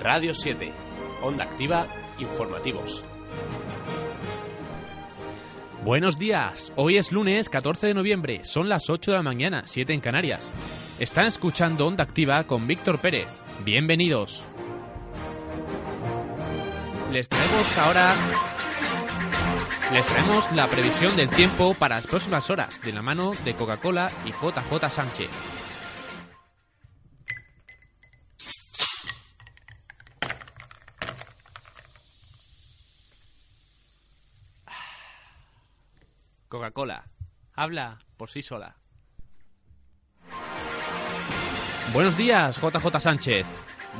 Radio 7, Onda Activa, Informativos. Buenos días, hoy es lunes 14 de noviembre, son las 8 de la mañana, 7 en Canarias. Están escuchando Onda Activa con Víctor Pérez. Bienvenidos. Les traemos ahora les traemos la previsión del tiempo para las próximas horas de la mano de Coca-Cola y JJ Sánchez. Coca-Cola. Habla por sí sola. Buenos días, JJ Sánchez.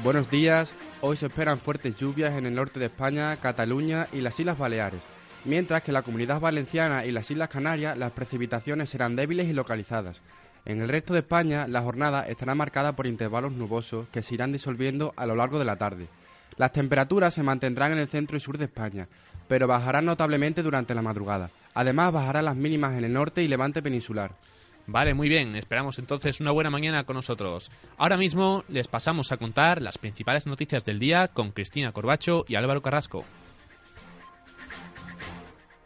Buenos días. Hoy se esperan fuertes lluvias en el norte de España, Cataluña y las Islas Baleares, mientras que en la Comunidad Valenciana y las Islas Canarias las precipitaciones serán débiles y localizadas. En el resto de España la jornada estará marcada por intervalos nubosos que se irán disolviendo a lo largo de la tarde. Las temperaturas se mantendrán en el centro y sur de España, pero bajarán notablemente durante la madrugada. Además, bajarán las mínimas en el norte y levante peninsular. Vale, muy bien. Esperamos entonces una buena mañana con nosotros. Ahora mismo les pasamos a contar las principales noticias del día con Cristina Corbacho y Álvaro Carrasco.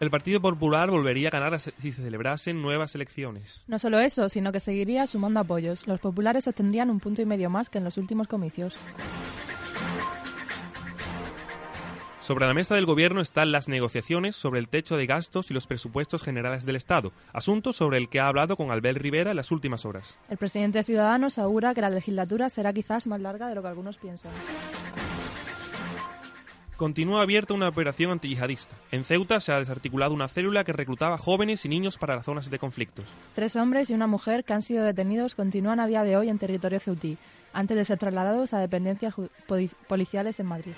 El Partido Popular volvería a ganar si se celebrasen nuevas elecciones. No solo eso, sino que seguiría sumando apoyos. Los populares obtendrían un punto y medio más que en los últimos comicios. Sobre la mesa del Gobierno están las negociaciones sobre el techo de gastos y los presupuestos generales del Estado, asunto sobre el que ha hablado con Albert Rivera en las últimas horas. El presidente de Ciudadanos asegura que la legislatura será quizás más larga de lo que algunos piensan. Continúa abierta una operación antiyihadista. En Ceuta se ha desarticulado una célula que reclutaba jóvenes y niños para las zonas de conflictos. Tres hombres y una mujer que han sido detenidos continúan a día de hoy en territorio ceutí, antes de ser trasladados a dependencias policiales en Madrid.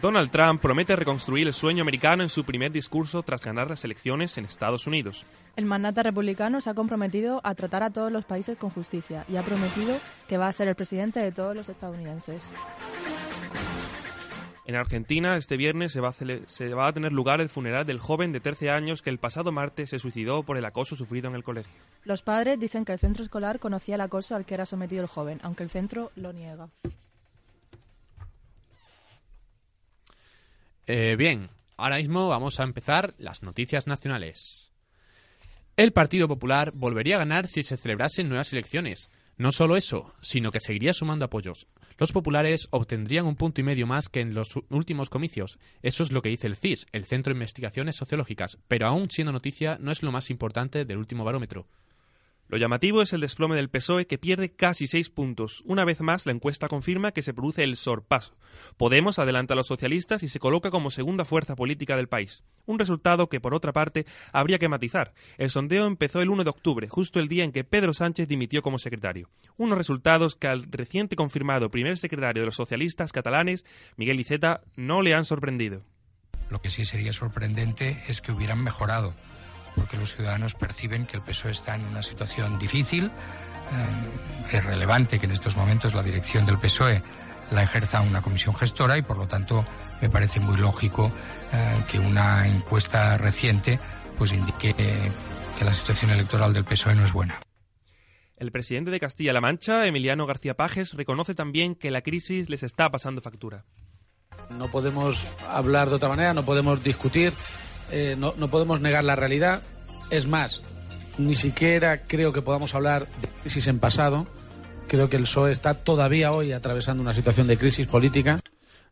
Donald Trump promete reconstruir el sueño americano en su primer discurso tras ganar las elecciones en Estados Unidos. El mandata republicano se ha comprometido a tratar a todos los países con justicia y ha prometido que va a ser el presidente de todos los estadounidenses. En Argentina, este viernes se va, a se va, a tener lugar el funeral del joven de 13 años que el pasado martes se suicidó por el acoso sufrido en el colegio. Los padres dicen que el centro escolar conocía el acoso al que era sometido el joven, aunque el centro lo niega. Eh, bien, ahora mismo vamos a empezar las noticias nacionales. El Partido Popular volvería a ganar si se celebrasen nuevas elecciones. No solo eso, sino que seguiría sumando apoyos. Los populares obtendrían un punto y medio más que en los últimos comicios. Eso es lo que dice el CIS, el Centro de Investigaciones Sociológicas, pero aún siendo noticia no es lo más importante del último barómetro. Lo llamativo es el desplome del PSOE que pierde casi seis puntos. Una vez más, la encuesta confirma que se produce el sorpaso. Podemos adelanta a los socialistas y se coloca como segunda fuerza política del país. Un resultado que, por otra parte, habría que matizar. El sondeo empezó el 1 de octubre, justo el día en que Pedro Sánchez dimitió como secretario. Unos resultados que al reciente confirmado primer secretario de los socialistas catalanes, Miguel Iceta, no le han sorprendido. Lo que sí sería sorprendente es que hubieran mejorado porque los ciudadanos perciben que el PSOE está en una situación difícil. Eh, es relevante que en estos momentos la dirección del PSOE la ejerza una comisión gestora y por lo tanto me parece muy lógico eh, que una encuesta reciente pues indique que la situación electoral del PSOE no es buena. El presidente de Castilla-La Mancha, Emiliano García Pajes, reconoce también que la crisis les está pasando factura. No podemos hablar de otra manera, no podemos discutir eh, no, podemos negar la realidad. Es más, ni siquiera creo que podamos hablar de crisis en pasado. Creo que el PSOE está todavía hoy atravesando una situación de crisis política.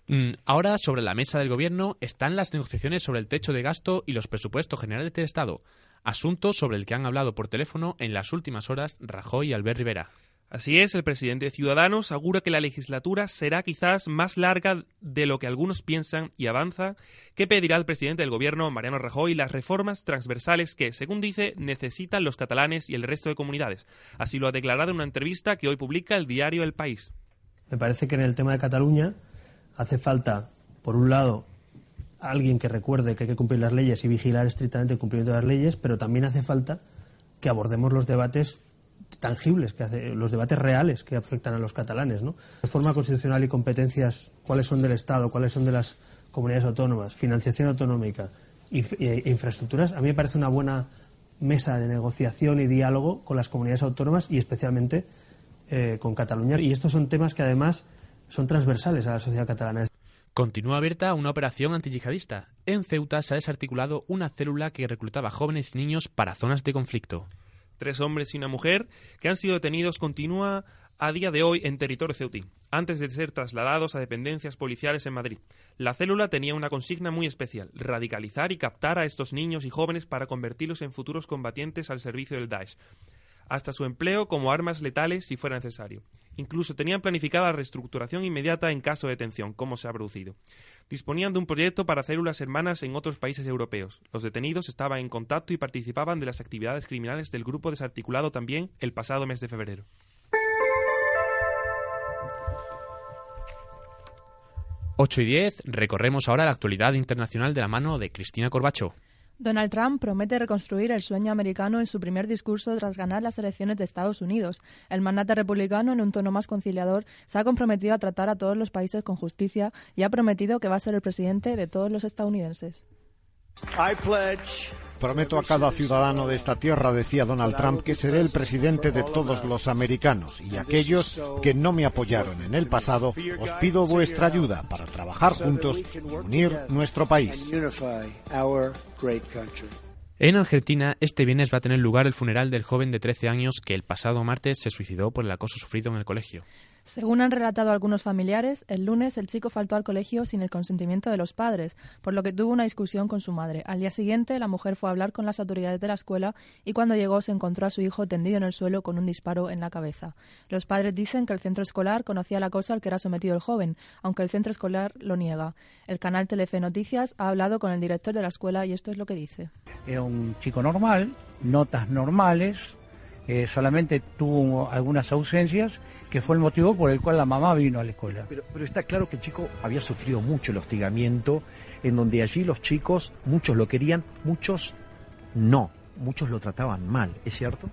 Mm, ahora, sobre la mesa del Gobierno están las negociaciones sobre el techo de gasto y los presupuestos generales del Estado, asunto sobre el que han hablado por teléfono en las últimas horas Rajoy y Albert Rivera. Así es, el presidente de Ciudadanos asegura que la legislatura será quizás más larga de lo que algunos piensan y avanza que pedirá al presidente del gobierno, Mariano Rajoy, las reformas transversales que, según dice, necesitan los catalanes y el resto de comunidades. Así lo ha declarado en una entrevista que hoy publica el diario El País. Me parece que en el tema de Cataluña hace falta, por un lado, alguien que recuerde que hay que cumplir las leyes y vigilar estrictamente el cumplimiento de las leyes, pero también hace falta que abordemos los debates tangibles, que hace, los debates reales que afectan a los catalanes. ¿no? Reforma constitucional y competencias, cuáles son del Estado, cuáles son de las comunidades autónomas, financiación autonómica e infraestructuras, a mí me parece una buena mesa de negociación y diálogo con las comunidades autónomas y especialmente eh, con Cataluña. Y estos son temas que además son transversales a la sociedad catalana. Continúa abierta una operación antiyihadista. En Ceuta se ha desarticulado una célula que reclutaba jóvenes y niños para zonas de conflicto tres hombres y una mujer, que han sido detenidos, continúa a día de hoy en territorio ceutí, antes de ser trasladados a dependencias policiales en Madrid. La célula tenía una consigna muy especial, radicalizar y captar a estos niños y jóvenes para convertirlos en futuros combatientes al servicio del Daesh hasta su empleo como armas letales si fuera necesario. Incluso tenían planificada la reestructuración inmediata en caso de detención, como se ha producido. Disponían de un proyecto para células hermanas en otros países europeos. Los detenidos estaban en contacto y participaban de las actividades criminales del grupo desarticulado también el pasado mes de febrero. Ocho y diez, recorremos ahora la actualidad internacional de la mano de Cristina Corbacho. Donald Trump promete reconstruir el sueño americano en su primer discurso tras ganar las elecciones de Estados Unidos. El mandate republicano, en un tono más conciliador, se ha comprometido a tratar a todos los países con justicia y ha prometido que va a ser el presidente de todos los estadounidenses. Prometo a cada ciudadano de esta tierra, decía Donald Trump, que seré el presidente de todos los americanos y aquellos que no me apoyaron en el pasado, os pido vuestra ayuda para trabajar juntos y unir nuestro país. En Argentina, este viernes va a tener lugar el funeral del joven de 13 años que el pasado martes se suicidó por el acoso sufrido en el colegio. Según han relatado algunos familiares, el lunes el chico faltó al colegio sin el consentimiento de los padres, por lo que tuvo una discusión con su madre. Al día siguiente, la mujer fue a hablar con las autoridades de la escuela y cuando llegó se encontró a su hijo tendido en el suelo con un disparo en la cabeza. Los padres dicen que el centro escolar conocía la cosa al que era sometido el joven, aunque el centro escolar lo niega. El canal Telefe Noticias ha hablado con el director de la escuela y esto es lo que dice. Era un chico normal, notas normales, eh, solamente tuvo algunas ausencias, que fue el motivo por el cual la mamá vino a la escuela. Pero, pero está claro que el chico había sufrido mucho el hostigamiento, en donde allí los chicos, muchos lo querían, muchos no, muchos lo trataban mal, ¿es cierto?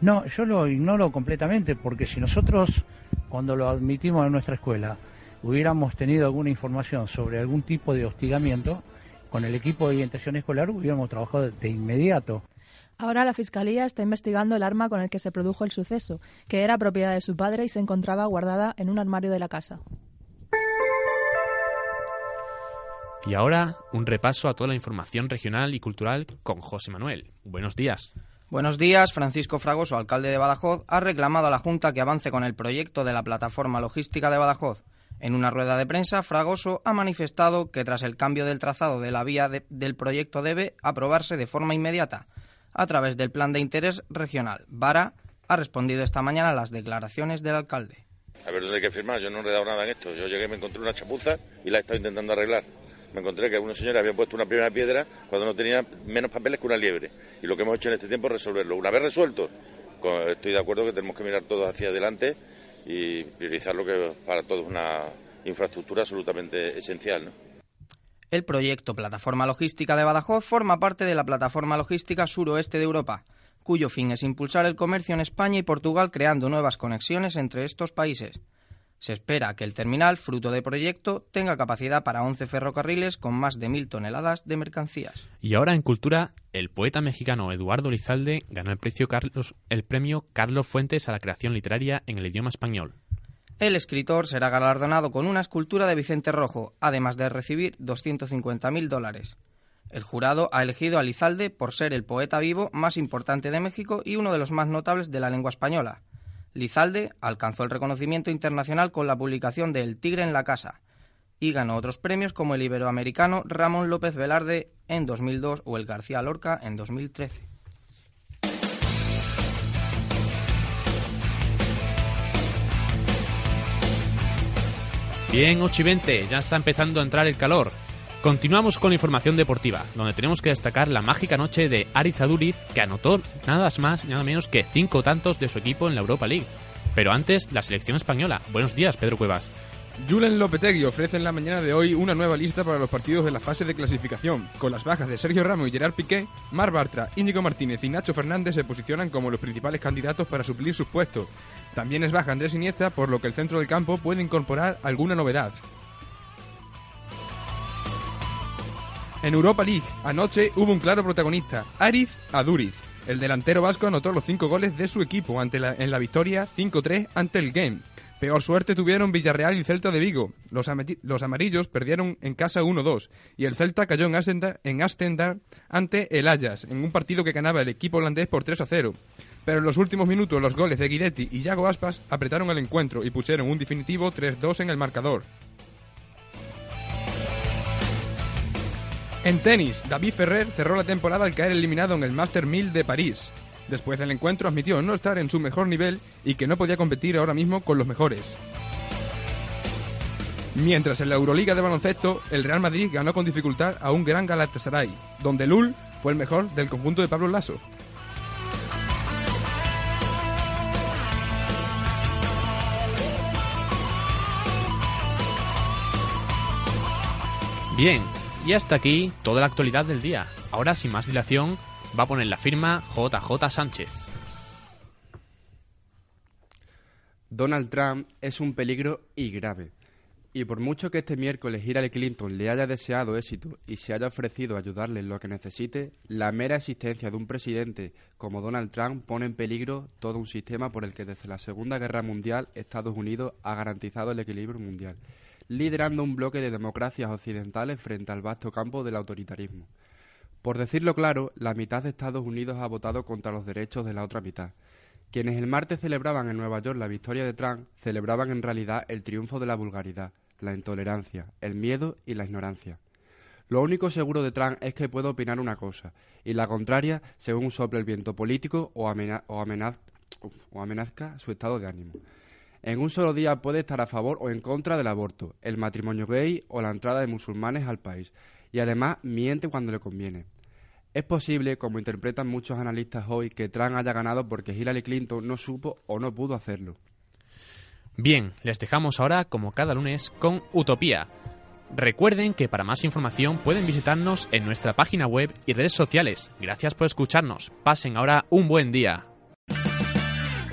No, yo lo ignoro completamente, porque si nosotros, cuando lo admitimos en nuestra escuela, hubiéramos tenido alguna información sobre algún tipo de hostigamiento, con el equipo de orientación escolar hubiéramos trabajado de inmediato. Ahora la Fiscalía está investigando el arma con el que se produjo el suceso, que era propiedad de su padre y se encontraba guardada en un armario de la casa. Y ahora un repaso a toda la información regional y cultural con José Manuel. Buenos días. Buenos días. Francisco Fragoso, alcalde de Badajoz, ha reclamado a la Junta que avance con el proyecto de la plataforma logística de Badajoz. En una rueda de prensa, Fragoso ha manifestado que tras el cambio del trazado de la vía del proyecto debe aprobarse de forma inmediata a través del Plan de Interés Regional. Vara ha respondido esta mañana a las declaraciones del alcalde. A ver, ¿dónde hay que firmar? Yo no he dado nada en esto. Yo llegué, me encontré una chapuza y la he estado intentando arreglar. Me encontré que unos señores habían puesto una primera piedra cuando no tenía menos papeles que una liebre. Y lo que hemos hecho en este tiempo es resolverlo. Una vez resuelto, estoy de acuerdo que tenemos que mirar todos hacia adelante y priorizar lo que para todos es una infraestructura absolutamente esencial. ¿no? El proyecto Plataforma Logística de Badajoz forma parte de la Plataforma Logística Suroeste de Europa, cuyo fin es impulsar el comercio en España y Portugal creando nuevas conexiones entre estos países. Se espera que el terminal, fruto de proyecto, tenga capacidad para 11 ferrocarriles con más de mil toneladas de mercancías. Y ahora en cultura, el poeta mexicano Eduardo Lizalde ganó el premio Carlos Fuentes a la creación literaria en el idioma español. El escritor será galardonado con una escultura de Vicente Rojo, además de recibir 250.000 dólares. El jurado ha elegido a Lizalde por ser el poeta vivo más importante de México y uno de los más notables de la lengua española. Lizalde alcanzó el reconocimiento internacional con la publicación de El Tigre en la Casa y ganó otros premios como el iberoamericano Ramón López Velarde en 2002 o el García Lorca en 2013. Bien, 8 y 20, ya está empezando a entrar el calor. Continuamos con información deportiva, donde tenemos que destacar la mágica noche de Ariz Aduriz, que anotó nada más nada menos que 5 tantos de su equipo en la Europa League. Pero antes, la selección española. Buenos días, Pedro Cuevas. Julen Lopetegui ofrece en la mañana de hoy una nueva lista para los partidos de la fase de clasificación. Con las bajas de Sergio Ramos y Gerard Piqué, Mar Bartra, Íñigo Martínez y Nacho Fernández se posicionan como los principales candidatos para suplir sus puestos. También es baja Andrés Iniesta, por lo que el centro del campo puede incorporar alguna novedad. En Europa League, anoche hubo un claro protagonista, Ariz Aduriz. El delantero vasco anotó los cinco goles de su equipo ante la, en la victoria 5-3 ante el Game. Peor suerte tuvieron Villarreal y Celta de Vigo. Los, los amarillos perdieron en casa 1-2 y el Celta cayó en Astendar ante el Ajax en un partido que ganaba el equipo holandés por 3-0. Pero en los últimos minutos los goles de Guidetti y Yago Aspas apretaron el encuentro y pusieron un definitivo 3-2 en el marcador. En tenis, David Ferrer cerró la temporada al caer eliminado en el Master 1000 de París. Después del encuentro admitió no estar en su mejor nivel y que no podía competir ahora mismo con los mejores. Mientras en la Euroliga de baloncesto, el Real Madrid ganó con dificultad a un gran Galatasaray, donde Lul fue el mejor del conjunto de Pablo Lasso. Bien, y hasta aquí toda la actualidad del día. Ahora, sin más dilación, va a poner la firma JJ Sánchez. Donald Trump es un peligro y grave. Y por mucho que este miércoles Hillary Clinton le haya deseado éxito y se haya ofrecido ayudarle en lo que necesite, la mera existencia de un presidente como Donald Trump pone en peligro todo un sistema por el que desde la Segunda Guerra Mundial Estados Unidos ha garantizado el equilibrio mundial, liderando un bloque de democracias occidentales frente al vasto campo del autoritarismo. Por decirlo claro, la mitad de Estados Unidos ha votado contra los derechos de la otra mitad. Quienes el martes celebraban en Nueva York la victoria de Trump celebraban en realidad el triunfo de la vulgaridad, la intolerancia, el miedo y la ignorancia. Lo único seguro de Trump es que puede opinar una cosa, y la contraria según sople el viento político o, o amenazca su estado de ánimo. En un solo día puede estar a favor o en contra del aborto, el matrimonio gay o la entrada de musulmanes al país, y además miente cuando le conviene. Es posible, como interpretan muchos analistas hoy, que Trump haya ganado porque Hillary Clinton no supo o no pudo hacerlo. Bien, les dejamos ahora, como cada lunes, con Utopía. Recuerden que para más información pueden visitarnos en nuestra página web y redes sociales. Gracias por escucharnos. Pasen ahora un buen día.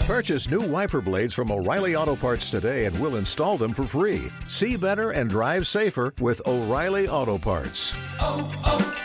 Purchase new wiper blades from O'Reilly Auto Parts today and we'll install them for free. See better and drive safer with O'Reilly Auto Parts. Oh, oh,